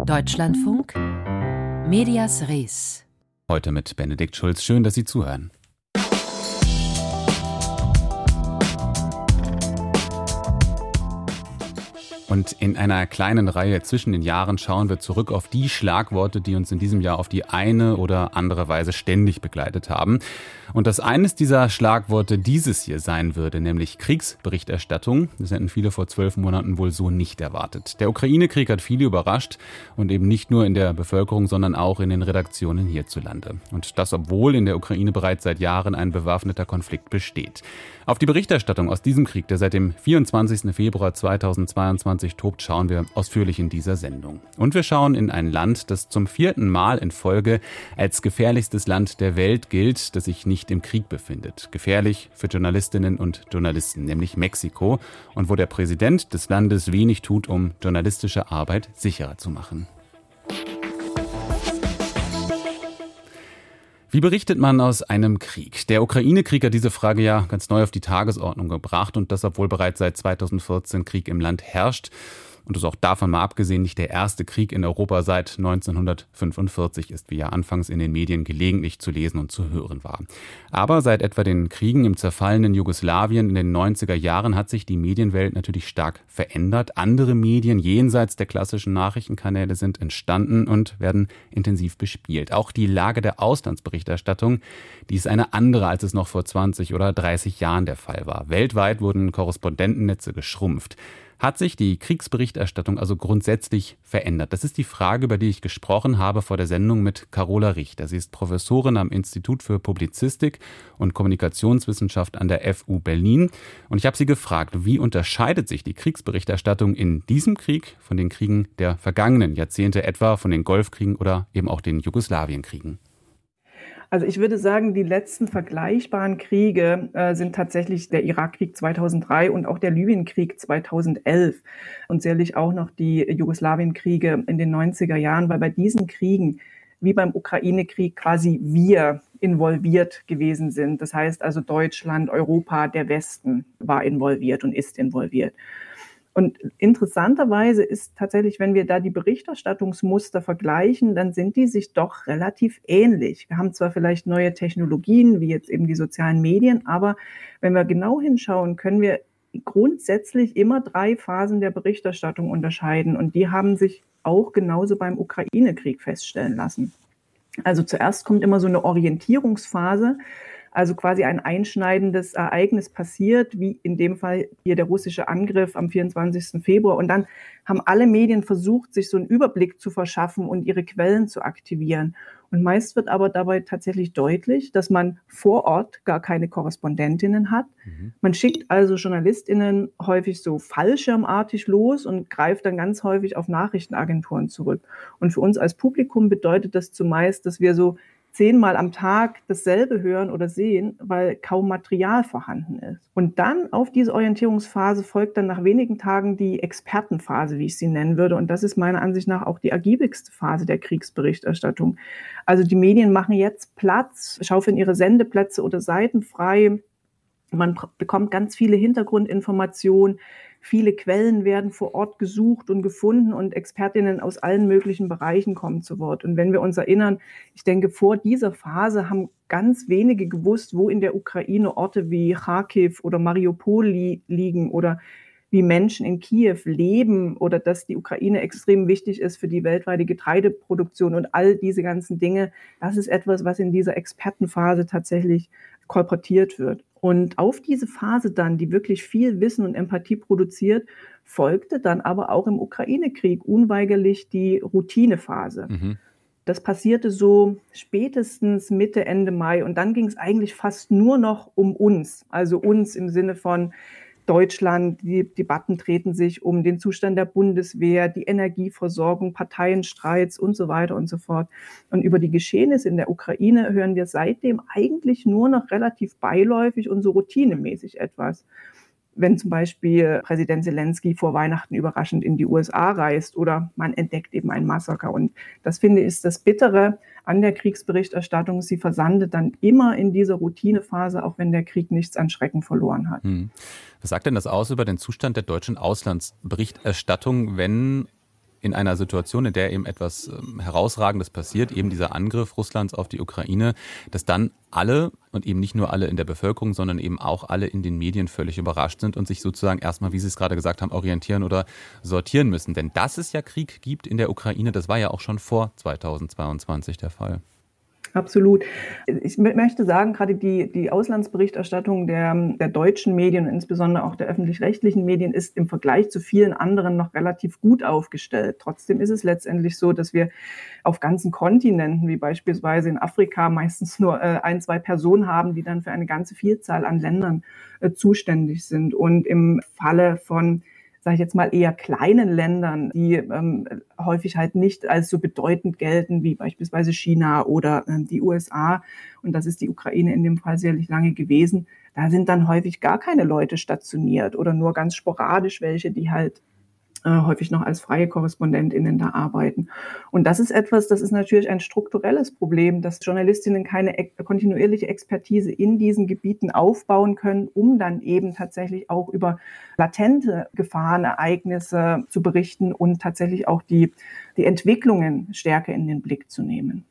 Deutschlandfunk Medias Res. Heute mit Benedikt Schulz. Schön, dass Sie zuhören. Und in einer kleinen Reihe zwischen den Jahren schauen wir zurück auf die Schlagworte, die uns in diesem Jahr auf die eine oder andere Weise ständig begleitet haben. Und dass eines dieser Schlagworte dieses hier sein würde, nämlich Kriegsberichterstattung, das hätten viele vor zwölf Monaten wohl so nicht erwartet. Der Ukraine-Krieg hat viele überrascht und eben nicht nur in der Bevölkerung, sondern auch in den Redaktionen hierzulande. Und das, obwohl in der Ukraine bereits seit Jahren ein bewaffneter Konflikt besteht. Auf die Berichterstattung aus diesem Krieg, der seit dem 24. Februar 2022 tobt, schauen wir ausführlich in dieser Sendung. Und wir schauen in ein Land, das zum vierten Mal in Folge als gefährlichstes Land der Welt gilt, das sich nicht im Krieg befindet. Gefährlich für Journalistinnen und Journalisten, nämlich Mexiko, und wo der Präsident des Landes wenig tut, um journalistische Arbeit sicherer zu machen. Wie berichtet man aus einem Krieg? Der Ukraine-Krieg hat diese Frage ja ganz neu auf die Tagesordnung gebracht und das, obwohl bereits seit 2014 Krieg im Land herrscht und es auch davon mal abgesehen nicht der erste Krieg in Europa seit 1945 ist, wie ja anfangs in den Medien gelegentlich zu lesen und zu hören war. Aber seit etwa den Kriegen im zerfallenen Jugoslawien in den 90er Jahren hat sich die Medienwelt natürlich stark verändert. Andere Medien jenseits der klassischen Nachrichtenkanäle sind entstanden und werden intensiv bespielt. Auch die Lage der Auslandsberichterstattung, die ist eine andere, als es noch vor 20 oder 30 Jahren der Fall war. Weltweit wurden Korrespondentennetze geschrumpft. Hat sich die Kriegsberichterstattung also grundsätzlich verändert? Das ist die Frage, über die ich gesprochen habe vor der Sendung mit Carola Richter. Sie ist Professorin am Institut für Publizistik und Kommunikationswissenschaft an der FU Berlin. Und ich habe sie gefragt, wie unterscheidet sich die Kriegsberichterstattung in diesem Krieg von den Kriegen der vergangenen Jahrzehnte, etwa von den Golfkriegen oder eben auch den Jugoslawienkriegen? Also ich würde sagen, die letzten vergleichbaren Kriege äh, sind tatsächlich der Irakkrieg 2003 und auch der Libyenkrieg 2011 und sicherlich auch noch die Jugoslawienkriege in den 90er Jahren, weil bei diesen Kriegen wie beim Ukraine-Krieg quasi wir involviert gewesen sind. Das heißt also Deutschland, Europa, der Westen war involviert und ist involviert. Und interessanterweise ist tatsächlich, wenn wir da die Berichterstattungsmuster vergleichen, dann sind die sich doch relativ ähnlich. Wir haben zwar vielleicht neue Technologien, wie jetzt eben die sozialen Medien, aber wenn wir genau hinschauen, können wir grundsätzlich immer drei Phasen der Berichterstattung unterscheiden. Und die haben sich auch genauso beim Ukraine-Krieg feststellen lassen. Also zuerst kommt immer so eine Orientierungsphase, also quasi ein einschneidendes Ereignis passiert, wie in dem Fall hier der russische Angriff am 24. Februar. Und dann haben alle Medien versucht, sich so einen Überblick zu verschaffen und ihre Quellen zu aktivieren. Und meist wird aber dabei tatsächlich deutlich, dass man vor Ort gar keine Korrespondentinnen hat. Mhm. Man schickt also Journalistinnen häufig so fallschirmartig los und greift dann ganz häufig auf Nachrichtenagenturen zurück. Und für uns als Publikum bedeutet das zumeist, dass wir so zehnmal am Tag dasselbe hören oder sehen, weil kaum Material vorhanden ist. Und dann auf diese Orientierungsphase folgt dann nach wenigen Tagen die Expertenphase, wie ich sie nennen würde. Und das ist meiner Ansicht nach auch die ergiebigste Phase der Kriegsberichterstattung. Also die Medien machen jetzt Platz, schaufeln ihre Sendeplätze oder Seiten frei. Man bekommt ganz viele Hintergrundinformationen Viele Quellen werden vor Ort gesucht und gefunden und Expertinnen aus allen möglichen Bereichen kommen zu Wort. Und wenn wir uns erinnern, ich denke, vor dieser Phase haben ganz wenige gewusst, wo in der Ukraine Orte wie Kharkiv oder Mariupol li liegen oder wie Menschen in Kiew leben oder dass die Ukraine extrem wichtig ist für die weltweite Getreideproduktion und all diese ganzen Dinge. Das ist etwas, was in dieser Expertenphase tatsächlich kolportiert wird. Und auf diese Phase dann, die wirklich viel Wissen und Empathie produziert, folgte dann aber auch im Ukraine-Krieg unweigerlich die Routinephase. Mhm. Das passierte so spätestens Mitte, Ende Mai. Und dann ging es eigentlich fast nur noch um uns. Also uns im Sinne von, Deutschland, die Debatten treten sich um den Zustand der Bundeswehr, die Energieversorgung, Parteienstreits und so weiter und so fort. Und über die Geschehnisse in der Ukraine hören wir seitdem eigentlich nur noch relativ beiläufig und so routinemäßig etwas. Wenn zum Beispiel Präsident Zelensky vor Weihnachten überraschend in die USA reist oder man entdeckt eben ein Massaker. Und das finde ich ist das Bittere an der Kriegsberichterstattung. Sie versandet dann immer in dieser Routinephase, auch wenn der Krieg nichts an Schrecken verloren hat. Hm. Was sagt denn das aus über den Zustand der deutschen Auslandsberichterstattung, wenn in einer Situation, in der eben etwas ähm, Herausragendes passiert, eben dieser Angriff Russlands auf die Ukraine, dass dann alle und eben nicht nur alle in der Bevölkerung, sondern eben auch alle in den Medien völlig überrascht sind und sich sozusagen erstmal, wie Sie es gerade gesagt haben, orientieren oder sortieren müssen. Denn dass es ja Krieg gibt in der Ukraine, das war ja auch schon vor 2022 der Fall. Absolut. Ich möchte sagen, gerade die, die Auslandsberichterstattung der, der deutschen Medien, insbesondere auch der öffentlich-rechtlichen Medien, ist im Vergleich zu vielen anderen noch relativ gut aufgestellt. Trotzdem ist es letztendlich so, dass wir auf ganzen Kontinenten, wie beispielsweise in Afrika, meistens nur äh, ein, zwei Personen haben, die dann für eine ganze Vielzahl an Ländern äh, zuständig sind. Und im Falle von sage ich jetzt mal, eher kleinen Ländern, die ähm, häufig halt nicht als so bedeutend gelten wie beispielsweise China oder äh, die USA. Und das ist die Ukraine in dem Fall sicherlich lange gewesen. Da sind dann häufig gar keine Leute stationiert oder nur ganz sporadisch welche, die halt häufig noch als freie KorrespondentInnen da arbeiten. Und das ist etwas, das ist natürlich ein strukturelles Problem, dass Journalistinnen keine kontinuierliche Expertise in diesen Gebieten aufbauen können, um dann eben tatsächlich auch über latente Gefahrenereignisse zu berichten und tatsächlich auch die, die Entwicklungen stärker in den Blick zu nehmen.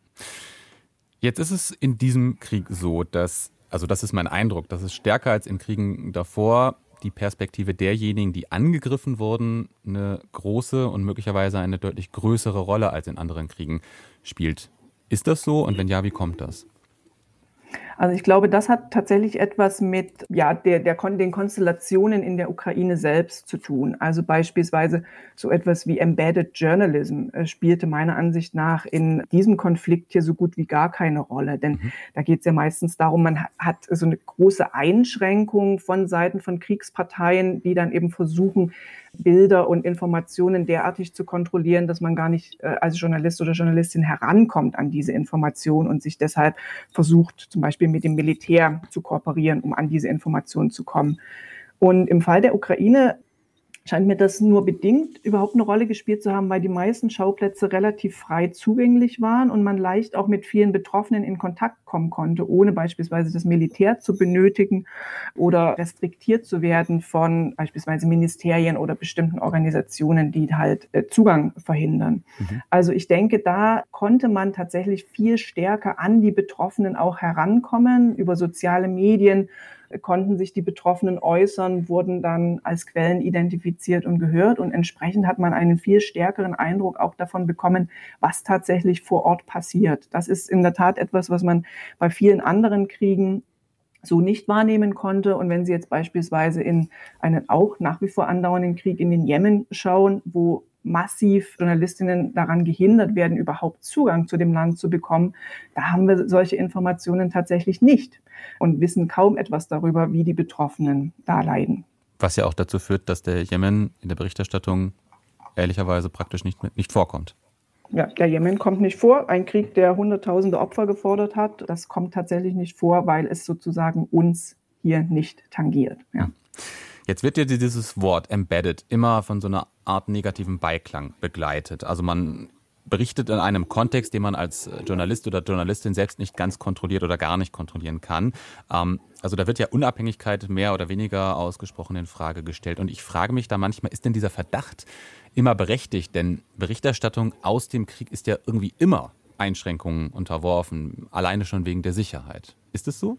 Jetzt ist es in diesem Krieg so, dass, also das ist mein Eindruck, dass es stärker als in Kriegen davor die Perspektive derjenigen, die angegriffen wurden, eine große und möglicherweise eine deutlich größere Rolle als in anderen Kriegen spielt. Ist das so? Und wenn ja, wie kommt das? Also ich glaube, das hat tatsächlich etwas mit ja, der, der, den Konstellationen in der Ukraine selbst zu tun. Also beispielsweise so etwas wie Embedded Journalism äh, spielte meiner Ansicht nach in diesem Konflikt hier so gut wie gar keine Rolle. Denn mhm. da geht es ja meistens darum, man hat so eine große Einschränkung von Seiten von Kriegsparteien, die dann eben versuchen, Bilder und Informationen derartig zu kontrollieren, dass man gar nicht äh, als Journalist oder Journalistin herankommt an diese Informationen und sich deshalb versucht, zum Beispiel mit dem Militär zu kooperieren, um an diese Informationen zu kommen. Und im Fall der Ukraine scheint mir das nur bedingt überhaupt eine Rolle gespielt zu haben, weil die meisten Schauplätze relativ frei zugänglich waren und man leicht auch mit vielen Betroffenen in Kontakt kommen konnte, ohne beispielsweise das Militär zu benötigen oder restriktiert zu werden von beispielsweise Ministerien oder bestimmten Organisationen, die halt äh, Zugang verhindern. Mhm. Also ich denke, da konnte man tatsächlich viel stärker an die Betroffenen auch herankommen über soziale Medien konnten sich die Betroffenen äußern, wurden dann als Quellen identifiziert und gehört. Und entsprechend hat man einen viel stärkeren Eindruck auch davon bekommen, was tatsächlich vor Ort passiert. Das ist in der Tat etwas, was man bei vielen anderen Kriegen so nicht wahrnehmen konnte. Und wenn Sie jetzt beispielsweise in einen auch nach wie vor andauernden Krieg in den Jemen schauen, wo massiv Journalistinnen daran gehindert werden, überhaupt Zugang zu dem Land zu bekommen, da haben wir solche Informationen tatsächlich nicht und wissen kaum etwas darüber, wie die Betroffenen da leiden. Was ja auch dazu führt, dass der Jemen in der Berichterstattung ehrlicherweise praktisch nicht, nicht vorkommt. Ja, der Jemen kommt nicht vor. Ein Krieg, der Hunderttausende Opfer gefordert hat, das kommt tatsächlich nicht vor, weil es sozusagen uns hier nicht tangiert. Ja. Jetzt wird ja dieses Wort embedded immer von so einer Art negativen Beiklang begleitet. Also man berichtet in einem Kontext, den man als Journalist oder Journalistin selbst nicht ganz kontrolliert oder gar nicht kontrollieren kann. Ähm, also da wird ja Unabhängigkeit mehr oder weniger ausgesprochen in Frage gestellt. Und ich frage mich da manchmal, ist denn dieser Verdacht immer berechtigt? Denn Berichterstattung aus dem Krieg ist ja irgendwie immer Einschränkungen unterworfen, alleine schon wegen der Sicherheit. Ist es so?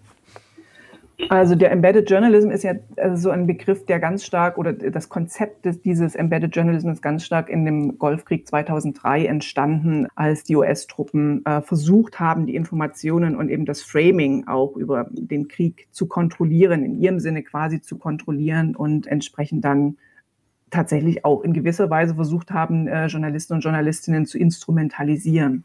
Also der Embedded Journalism ist ja also so ein Begriff, der ganz stark oder das Konzept des, dieses Embedded Journalism ist ganz stark in dem Golfkrieg 2003 entstanden, als die US-Truppen äh, versucht haben, die Informationen und eben das Framing auch über den Krieg zu kontrollieren, in ihrem Sinne quasi zu kontrollieren und entsprechend dann tatsächlich auch in gewisser Weise versucht haben, äh, Journalisten und Journalistinnen zu instrumentalisieren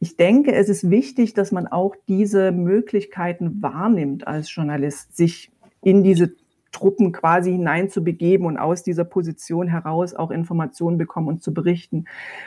ich denke, es ist wichtig, dass man auch diese Möglichkeiten wahrnimmt als Journalist, sich in diese Truppen quasi hineinzubegeben und aus dieser Position heraus auch Informationen bekommen und zu berichten.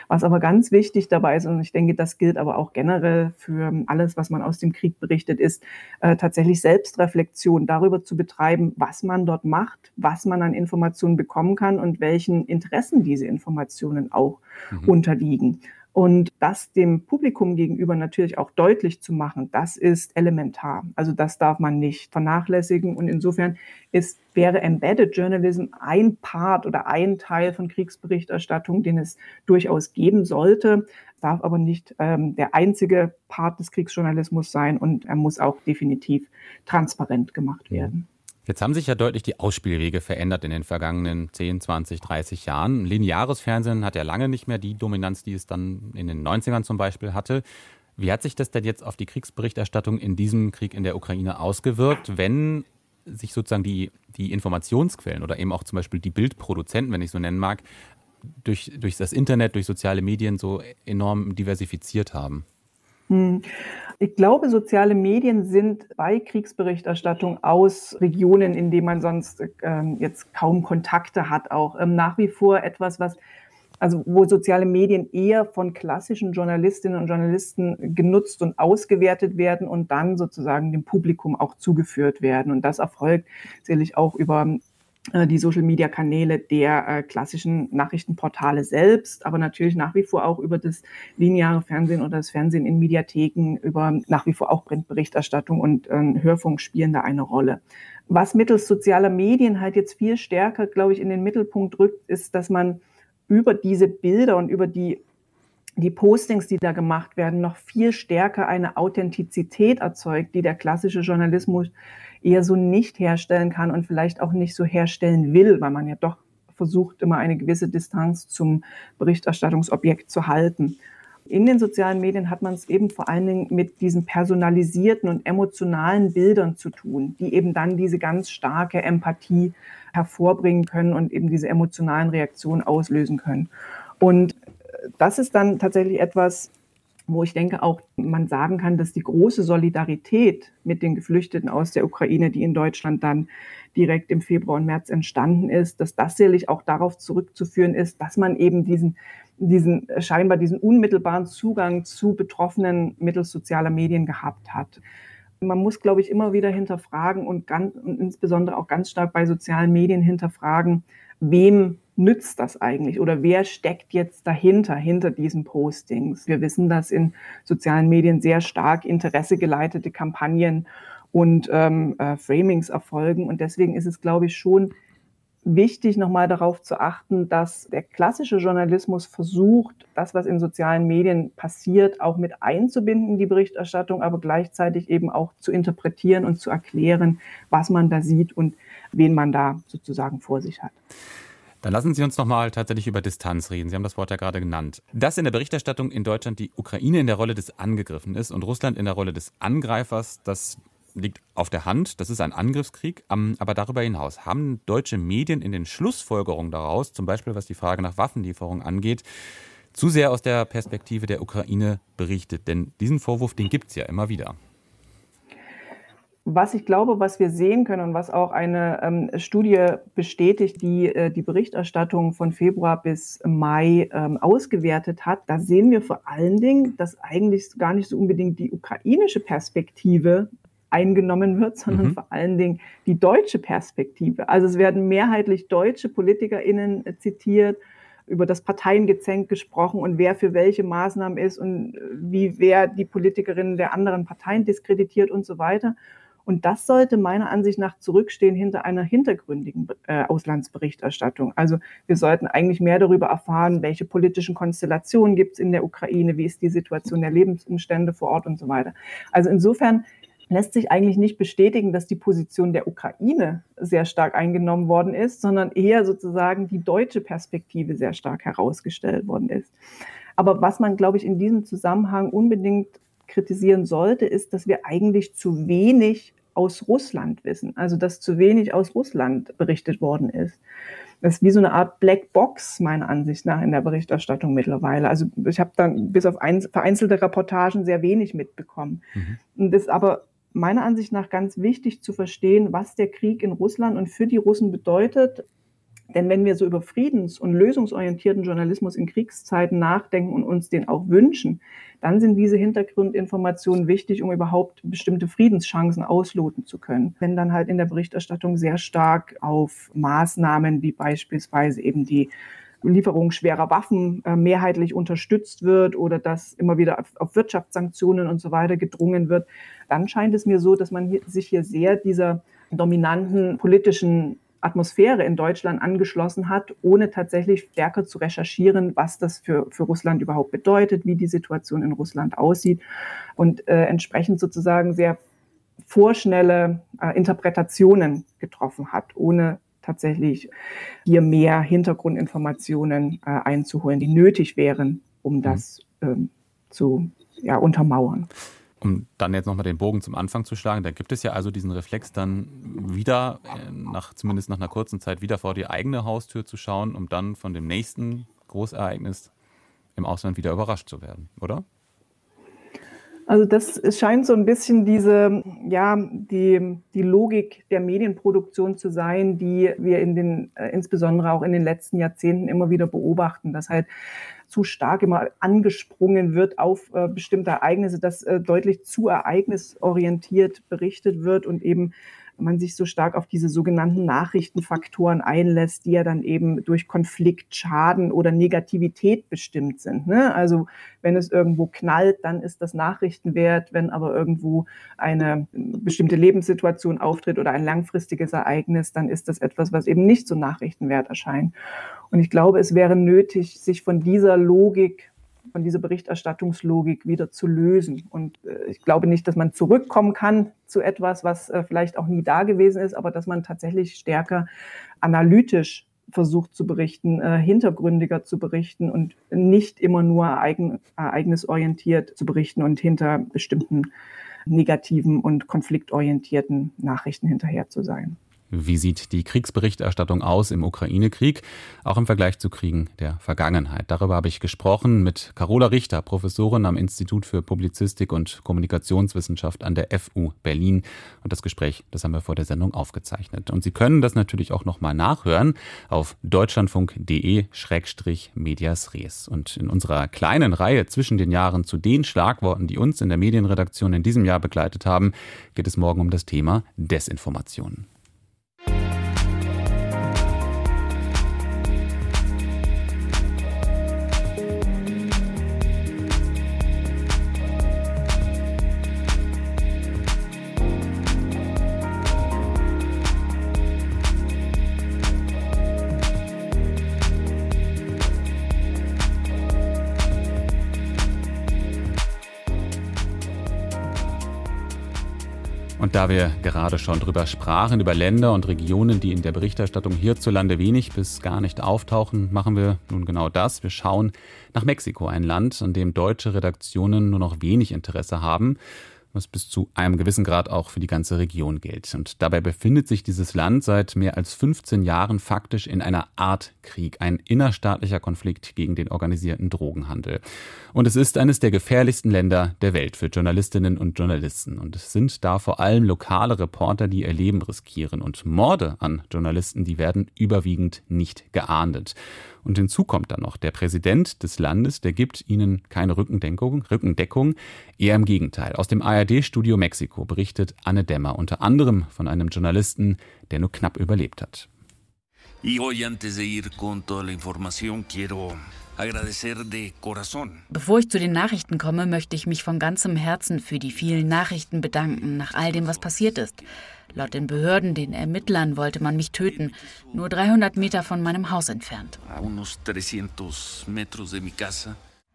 Was aber ganz wichtig dabei ist, und ich denke, das gilt aber auch generell für alles, was man aus dem Krieg berichtet, ist äh, tatsächlich Selbstreflexion darüber zu betreiben, was man dort macht, was man an Informationen bekommen kann und welchen Interessen diese Informationen auch mhm. unterliegen. Und das dem Publikum gegenüber natürlich auch deutlich zu machen, das ist elementar. Also das darf man nicht vernachlässigen. Und insofern ist, wäre Embedded Journalism ein Part oder ein Teil von Kriegsberichterstattung, den es durchaus geben sollte, darf aber nicht ähm, der einzige Part des Kriegsjournalismus sein und er muss auch definitiv transparent gemacht werden. Jetzt haben sich ja deutlich die Ausspielwege verändert in den vergangenen 10, 20, 30 Jahren. Lineares Fernsehen hat ja lange nicht mehr die Dominanz, die es dann in den 90ern zum Beispiel hatte. Wie hat sich das denn jetzt auf die Kriegsberichterstattung in diesem Krieg in der Ukraine ausgewirkt, wenn sich sozusagen die, die Informationsquellen oder eben auch zum Beispiel die Bildproduzenten, wenn ich so nennen mag, durch, durch das Internet, durch soziale Medien so enorm diversifiziert haben? Ich glaube, soziale Medien sind bei Kriegsberichterstattung aus Regionen, in denen man sonst ähm, jetzt kaum Kontakte hat, auch ähm, nach wie vor etwas, was also wo soziale Medien eher von klassischen Journalistinnen und Journalisten genutzt und ausgewertet werden und dann sozusagen dem Publikum auch zugeführt werden. Und das erfolgt sicherlich auch über die Social-Media-Kanäle der äh, klassischen Nachrichtenportale selbst, aber natürlich nach wie vor auch über das lineare Fernsehen oder das Fernsehen in Mediatheken, über nach wie vor auch Printberichterstattung und äh, Hörfunk spielen da eine Rolle. Was mittels sozialer Medien halt jetzt viel stärker, glaube ich, in den Mittelpunkt rückt, ist, dass man über diese Bilder und über die die Postings, die da gemacht werden, noch viel stärker eine Authentizität erzeugt, die der klassische Journalismus eher so nicht herstellen kann und vielleicht auch nicht so herstellen will, weil man ja doch versucht, immer eine gewisse Distanz zum Berichterstattungsobjekt zu halten. In den sozialen Medien hat man es eben vor allen Dingen mit diesen personalisierten und emotionalen Bildern zu tun, die eben dann diese ganz starke Empathie hervorbringen können und eben diese emotionalen Reaktionen auslösen können. Und das ist dann tatsächlich etwas, wo ich denke auch, man sagen kann, dass die große Solidarität mit den Geflüchteten aus der Ukraine, die in Deutschland dann direkt im Februar und März entstanden ist, dass das sicherlich auch darauf zurückzuführen ist, dass man eben diesen, diesen scheinbar diesen unmittelbaren Zugang zu Betroffenen mittels sozialer Medien gehabt hat. Man muss, glaube ich, immer wieder hinterfragen und, ganz, und insbesondere auch ganz stark bei sozialen Medien hinterfragen, wem nützt das eigentlich oder wer steckt jetzt dahinter, hinter diesen Postings? Wir wissen, dass in sozialen Medien sehr stark interessegeleitete Kampagnen und ähm, äh, Framings erfolgen. Und deswegen ist es, glaube ich, schon wichtig, nochmal darauf zu achten, dass der klassische Journalismus versucht, das, was in sozialen Medien passiert, auch mit einzubinden, die Berichterstattung, aber gleichzeitig eben auch zu interpretieren und zu erklären, was man da sieht und wen man da sozusagen vor sich hat. Dann lassen Sie uns noch mal tatsächlich über Distanz reden. Sie haben das Wort ja gerade genannt. Dass in der Berichterstattung in Deutschland die Ukraine in der Rolle des Angegriffen ist und Russland in der Rolle des Angreifers, das liegt auf der Hand. Das ist ein Angriffskrieg. Aber darüber hinaus haben deutsche Medien in den Schlussfolgerungen daraus, zum Beispiel was die Frage nach Waffenlieferungen angeht, zu sehr aus der Perspektive der Ukraine berichtet. Denn diesen Vorwurf, den gibt es ja immer wieder. Was ich glaube, was wir sehen können und was auch eine ähm, Studie bestätigt, die äh, die Berichterstattung von Februar bis Mai ähm, ausgewertet hat, da sehen wir vor allen Dingen, dass eigentlich gar nicht so unbedingt die ukrainische Perspektive eingenommen wird, sondern mhm. vor allen Dingen die deutsche Perspektive. Also es werden mehrheitlich deutsche PolitikerInnen äh, zitiert, über das Parteiengezänk gesprochen und wer für welche Maßnahmen ist und äh, wie wer die Politikerinnen der anderen Parteien diskreditiert und so weiter. Und das sollte meiner Ansicht nach zurückstehen hinter einer hintergründigen äh, Auslandsberichterstattung. Also wir sollten eigentlich mehr darüber erfahren, welche politischen Konstellationen gibt es in der Ukraine, wie ist die Situation der Lebensumstände vor Ort und so weiter. Also insofern lässt sich eigentlich nicht bestätigen, dass die Position der Ukraine sehr stark eingenommen worden ist, sondern eher sozusagen die deutsche Perspektive sehr stark herausgestellt worden ist. Aber was man, glaube ich, in diesem Zusammenhang unbedingt kritisieren sollte, ist, dass wir eigentlich zu wenig aus Russland wissen, also dass zu wenig aus Russland berichtet worden ist. Das ist wie so eine Art Black Box, meiner Ansicht nach, in der Berichterstattung mittlerweile. Also ich habe dann bis auf ein, vereinzelte Reportagen sehr wenig mitbekommen. Mhm. Und das ist aber meiner Ansicht nach ganz wichtig zu verstehen, was der Krieg in Russland und für die Russen bedeutet denn wenn wir so über friedens- und lösungsorientierten Journalismus in Kriegszeiten nachdenken und uns den auch wünschen, dann sind diese Hintergrundinformationen wichtig, um überhaupt bestimmte Friedenschancen ausloten zu können. Wenn dann halt in der Berichterstattung sehr stark auf Maßnahmen wie beispielsweise eben die Lieferung schwerer Waffen äh, mehrheitlich unterstützt wird oder dass immer wieder auf, Wirtschaftssanktionen und so weiter gedrungen wird, dann scheint es mir so, dass man sich hier sehr dieser dominanten politischen Atmosphäre in Deutschland angeschlossen hat, ohne tatsächlich stärker zu recherchieren, was das für, für Russland überhaupt bedeutet, wie die Situation in Russland aussieht und äh, entsprechend sozusagen sehr vorschnelle äh, Interpretationen getroffen hat, ohne tatsächlich hier mehr Hintergrundinformationen äh, einzuholen, die nötig wären, um mhm. das ähm, zu ja, untermauern. Um dann jetzt nochmal den Bogen zum Anfang zu schlagen, da gibt es ja also diesen Reflex dann wieder, äh, nach, zumindest nach einer kurzen Zeit, wieder vor die eigene Haustür zu schauen, um dann von dem nächsten Großereignis im Ausland wieder überrascht zu werden, oder? Also das scheint so ein bisschen diese, ja, die, die Logik der Medienproduktion zu sein, die wir in den, äh, insbesondere auch in den letzten Jahrzehnten immer wieder beobachten, dass halt zu stark immer angesprungen wird auf äh, bestimmte Ereignisse, dass äh, deutlich zu ereignisorientiert berichtet wird und eben man sich so stark auf diese sogenannten Nachrichtenfaktoren einlässt, die ja dann eben durch Konflikt, Schaden oder Negativität bestimmt sind. Ne? Also wenn es irgendwo knallt, dann ist das Nachrichtenwert. Wenn aber irgendwo eine bestimmte Lebenssituation auftritt oder ein langfristiges Ereignis, dann ist das etwas, was eben nicht so nachrichtenwert erscheint. Und ich glaube, es wäre nötig, sich von dieser Logik von dieser Berichterstattungslogik wieder zu lösen. Und äh, ich glaube nicht, dass man zurückkommen kann zu etwas, was äh, vielleicht auch nie da gewesen ist, aber dass man tatsächlich stärker analytisch versucht zu berichten, äh, hintergründiger zu berichten und nicht immer nur ereign ereignisorientiert zu berichten und hinter bestimmten negativen und konfliktorientierten Nachrichten hinterher zu sein. Wie sieht die Kriegsberichterstattung aus im Ukraine-Krieg, auch im Vergleich zu Kriegen der Vergangenheit? Darüber habe ich gesprochen mit Carola Richter, Professorin am Institut für Publizistik und Kommunikationswissenschaft an der FU Berlin. Und das Gespräch, das haben wir vor der Sendung aufgezeichnet. Und Sie können das natürlich auch nochmal nachhören auf deutschlandfunk.de-medias res. Und in unserer kleinen Reihe zwischen den Jahren zu den Schlagworten, die uns in der Medienredaktion in diesem Jahr begleitet haben, geht es morgen um das Thema Desinformation. Und da wir gerade schon drüber sprachen, über Länder und Regionen, die in der Berichterstattung hierzulande wenig bis gar nicht auftauchen, machen wir nun genau das. Wir schauen nach Mexiko, ein Land, an dem deutsche Redaktionen nur noch wenig Interesse haben was bis zu einem gewissen Grad auch für die ganze Region gilt. Und dabei befindet sich dieses Land seit mehr als 15 Jahren faktisch in einer Art Krieg, ein innerstaatlicher Konflikt gegen den organisierten Drogenhandel. Und es ist eines der gefährlichsten Länder der Welt für Journalistinnen und Journalisten. Und es sind da vor allem lokale Reporter, die ihr Leben riskieren. Und Morde an Journalisten, die werden überwiegend nicht geahndet. Und hinzu kommt dann noch, der Präsident des Landes, der gibt ihnen keine Rückendeckung, Rückendeckung, eher im Gegenteil. Aus dem ARD-Studio Mexiko berichtet Anne Dämmer unter anderem von einem Journalisten, der nur knapp überlebt hat. Bevor ich zu den Nachrichten komme, möchte ich mich von ganzem Herzen für die vielen Nachrichten bedanken, nach all dem, was passiert ist. Laut den Behörden, den Ermittlern, wollte man mich töten, nur 300 Meter von meinem Haus entfernt.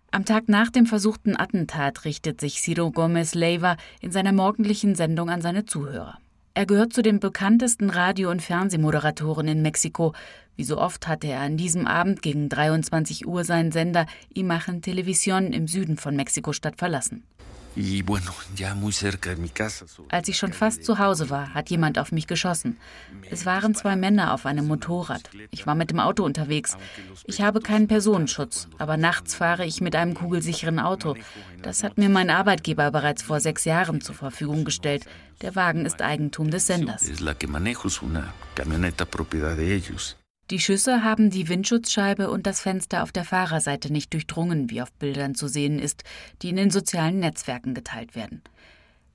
Am Tag nach dem versuchten Attentat richtet sich Ciro Gomez Leiva in seiner morgendlichen Sendung an seine Zuhörer. Er gehört zu den bekanntesten Radio- und Fernsehmoderatoren in Mexiko. Wie so oft hatte er an diesem Abend gegen 23 Uhr seinen Sender Imagen Televisión im Süden von Mexiko-Stadt verlassen. Als ich schon fast zu Hause war, hat jemand auf mich geschossen. Es waren zwei Männer auf einem Motorrad. Ich war mit dem Auto unterwegs. Ich habe keinen Personenschutz, aber nachts fahre ich mit einem kugelsicheren Auto. Das hat mir mein Arbeitgeber bereits vor sechs Jahren zur Verfügung gestellt. Der Wagen ist Eigentum des Senders. Die Schüsse haben die Windschutzscheibe und das Fenster auf der Fahrerseite nicht durchdrungen, wie auf Bildern zu sehen ist, die in den sozialen Netzwerken geteilt werden.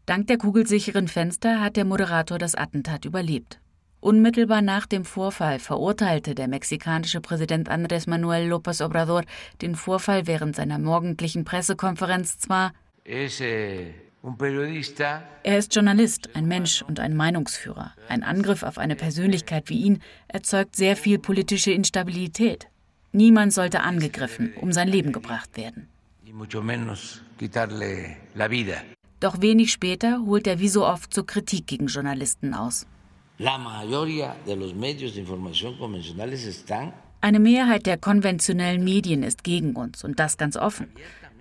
Dank der kugelsicheren Fenster hat der Moderator das Attentat überlebt. Unmittelbar nach dem Vorfall verurteilte der mexikanische Präsident Andrés Manuel López Obrador den Vorfall während seiner morgendlichen Pressekonferenz zwar. Eh, er ist Journalist, ein Mensch und ein Meinungsführer. Ein Angriff auf eine Persönlichkeit wie ihn erzeugt sehr viel politische Instabilität. Niemand sollte angegriffen, um sein Leben gebracht werden. Doch wenig später holt er wie so oft zur Kritik gegen Journalisten aus. Eine Mehrheit der konventionellen Medien ist gegen uns und das ganz offen.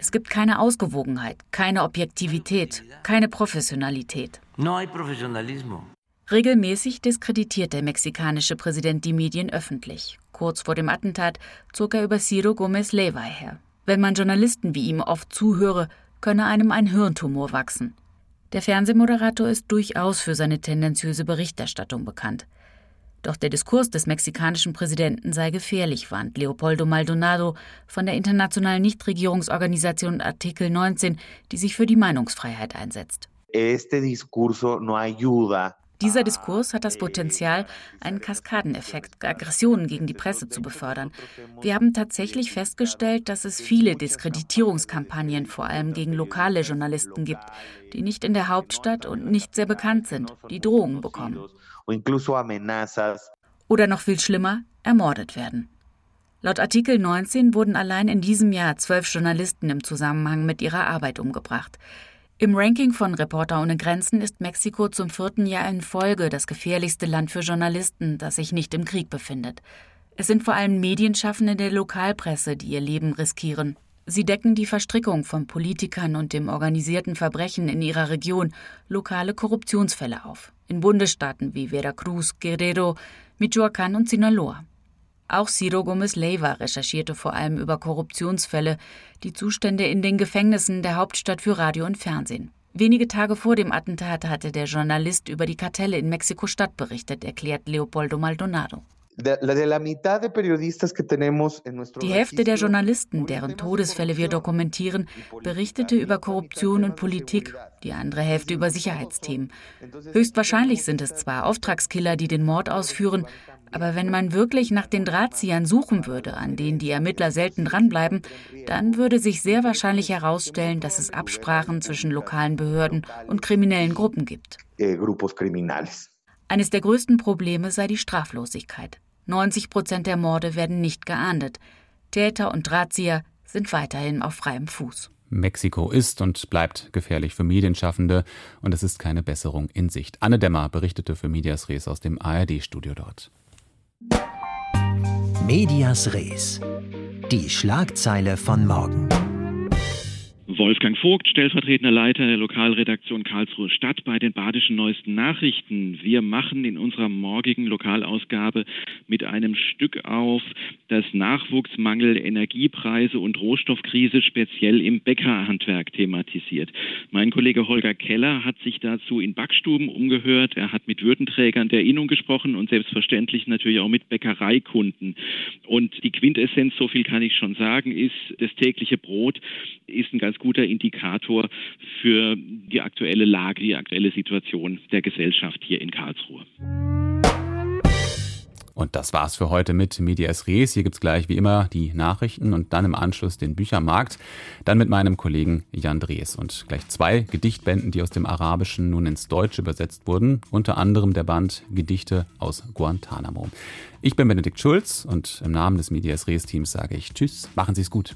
Es gibt keine Ausgewogenheit, keine Objektivität, keine Professionalität. Regelmäßig diskreditiert der mexikanische Präsident die Medien öffentlich. Kurz vor dem Attentat zog er über Ciro Gomez Leiva her. Wenn man Journalisten wie ihm oft zuhöre, könne einem ein Hirntumor wachsen. Der Fernsehmoderator ist durchaus für seine tendenziöse Berichterstattung bekannt. Doch der Diskurs des mexikanischen Präsidenten sei gefährlich, warnt Leopoldo Maldonado von der internationalen Nichtregierungsorganisation Artikel 19, die sich für die Meinungsfreiheit einsetzt. Dieser Diskurs hat das Potenzial, einen Kaskadeneffekt, Aggressionen gegen die Presse zu befördern. Wir haben tatsächlich festgestellt, dass es viele Diskreditierungskampagnen vor allem gegen lokale Journalisten gibt, die nicht in der Hauptstadt und nicht sehr bekannt sind, die Drohungen bekommen. Oder noch viel schlimmer, ermordet werden. Laut Artikel 19 wurden allein in diesem Jahr zwölf Journalisten im Zusammenhang mit ihrer Arbeit umgebracht. Im Ranking von Reporter ohne Grenzen ist Mexiko zum vierten Jahr in Folge das gefährlichste Land für Journalisten, das sich nicht im Krieg befindet. Es sind vor allem Medienschaffende der Lokalpresse, die ihr Leben riskieren. Sie decken die Verstrickung von Politikern und dem organisierten Verbrechen in ihrer Region, lokale Korruptionsfälle auf, in Bundesstaaten wie Veracruz, Guerrero, Michoacán und Sinaloa. Auch Ciro Gomez Leiva recherchierte vor allem über Korruptionsfälle, die Zustände in den Gefängnissen der Hauptstadt für Radio und Fernsehen. Wenige Tage vor dem Attentat hatte der Journalist über die Kartelle in Mexiko-Stadt berichtet, erklärt Leopoldo Maldonado. Die Hälfte der Journalisten, deren Todesfälle wir dokumentieren, berichtete über Korruption und Politik, die andere Hälfte über Sicherheitsthemen. Höchstwahrscheinlich sind es zwar Auftragskiller, die den Mord ausführen, aber wenn man wirklich nach den Drahtziehern suchen würde, an denen die Ermittler selten dranbleiben, dann würde sich sehr wahrscheinlich herausstellen, dass es Absprachen zwischen lokalen Behörden und kriminellen Gruppen gibt. Eh, Eines der größten Probleme sei die Straflosigkeit. 90 Prozent der Morde werden nicht geahndet. Täter und Drahtzieher sind weiterhin auf freiem Fuß. Mexiko ist und bleibt gefährlich für Medienschaffende und es ist keine Besserung in Sicht. Anne Dämmer berichtete für Medias Res aus dem ARD-Studio dort. Medias Res. Die Schlagzeile von morgen. Wolfgang Vogt, stellvertretender Leiter der Lokalredaktion Karlsruhe Stadt bei den Badischen Neuesten Nachrichten. Wir machen in unserer morgigen Lokalausgabe mit einem Stück auf, das Nachwuchsmangel, Energiepreise und Rohstoffkrise speziell im Bäckerhandwerk thematisiert. Mein Kollege Holger Keller hat sich dazu in Backstuben umgehört. Er hat mit Würdenträgern der Innung gesprochen und selbstverständlich natürlich auch mit Bäckereikunden. Und die Quintessenz, so viel kann ich schon sagen, ist, das tägliche Brot ist ein ganz guter Indikator für die aktuelle Lage, die aktuelle Situation der Gesellschaft hier in Karlsruhe. Und das war's für heute mit Medias Res. Hier gibt's gleich wie immer die Nachrichten und dann im Anschluss den Büchermarkt. Dann mit meinem Kollegen Jan Drees und gleich zwei Gedichtbänden, die aus dem Arabischen nun ins Deutsche übersetzt wurden. Unter anderem der Band Gedichte aus Guantanamo. Ich bin Benedikt Schulz und im Namen des Medias Res Teams sage ich Tschüss, machen Sie's gut.